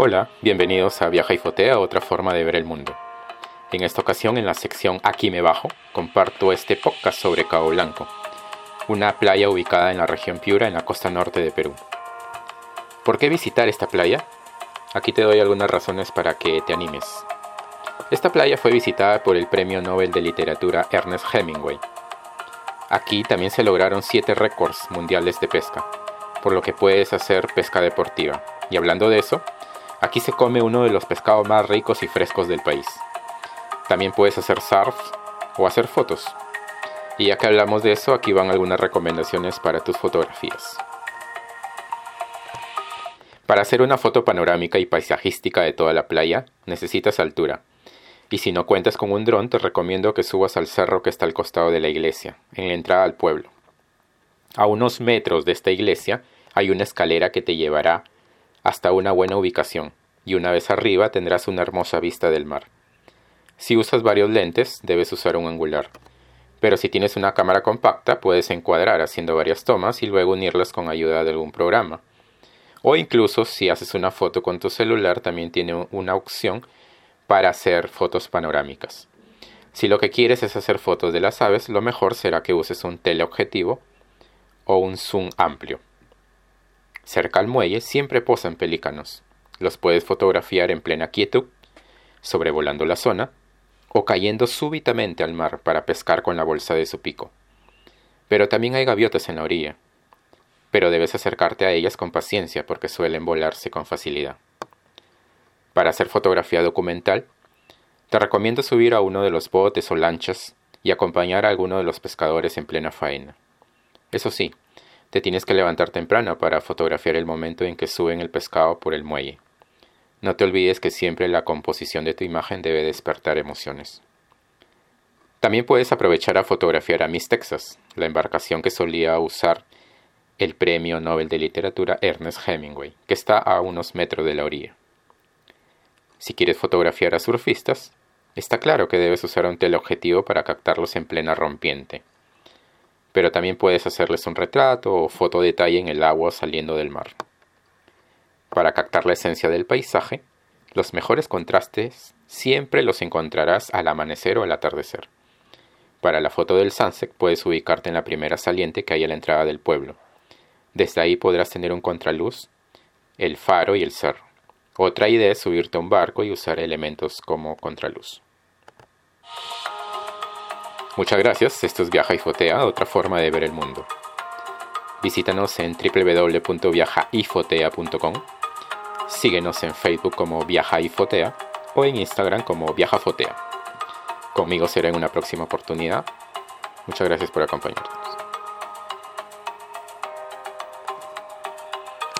Hola, bienvenidos a Viaja y Fotea, otra forma de ver el mundo. En esta ocasión, en la sección Aquí me bajo, comparto este podcast sobre Cabo Blanco, una playa ubicada en la región Piura, en la costa norte de Perú. ¿Por qué visitar esta playa? Aquí te doy algunas razones para que te animes. Esta playa fue visitada por el Premio Nobel de Literatura Ernest Hemingway. Aquí también se lograron 7 récords mundiales de pesca, por lo que puedes hacer pesca deportiva. Y hablando de eso, Aquí se come uno de los pescados más ricos y frescos del país. También puedes hacer surf o hacer fotos. Y ya que hablamos de eso, aquí van algunas recomendaciones para tus fotografías. Para hacer una foto panorámica y paisajística de toda la playa, necesitas altura. Y si no cuentas con un dron, te recomiendo que subas al cerro que está al costado de la iglesia, en la entrada al pueblo. A unos metros de esta iglesia hay una escalera que te llevará hasta una buena ubicación, y una vez arriba tendrás una hermosa vista del mar. Si usas varios lentes, debes usar un angular. Pero si tienes una cámara compacta, puedes encuadrar haciendo varias tomas y luego unirlas con ayuda de algún programa. O incluso si haces una foto con tu celular, también tiene una opción para hacer fotos panorámicas. Si lo que quieres es hacer fotos de las aves, lo mejor será que uses un teleobjetivo o un zoom amplio. Cerca al muelle siempre posan pelícanos. Los puedes fotografiar en plena quietud, sobrevolando la zona, o cayendo súbitamente al mar para pescar con la bolsa de su pico. Pero también hay gaviotas en la orilla. Pero debes acercarte a ellas con paciencia porque suelen volarse con facilidad. Para hacer fotografía documental, te recomiendo subir a uno de los botes o lanchas y acompañar a alguno de los pescadores en plena faena. Eso sí, te tienes que levantar temprano para fotografiar el momento en que suben el pescado por el muelle. No te olvides que siempre la composición de tu imagen debe despertar emociones. También puedes aprovechar a fotografiar a Miss Texas, la embarcación que solía usar el Premio Nobel de Literatura Ernest Hemingway, que está a unos metros de la orilla. Si quieres fotografiar a surfistas, está claro que debes usar un teleobjetivo para captarlos en plena rompiente pero también puedes hacerles un retrato o foto detalle en el agua saliendo del mar. Para captar la esencia del paisaje, los mejores contrastes siempre los encontrarás al amanecer o al atardecer. Para la foto del sunset puedes ubicarte en la primera saliente que hay a la entrada del pueblo. Desde ahí podrás tener un contraluz, el faro y el cerro. Otra idea es subirte a un barco y usar elementos como contraluz. Muchas gracias, esto es Viaja y Fotea, otra forma de ver el mundo. Visítanos en www.viajaifotea.com. Síguenos en Facebook como Viaja y Fotea o en Instagram como Viaja Fotea. Conmigo será en una próxima oportunidad. Muchas gracias por acompañarnos.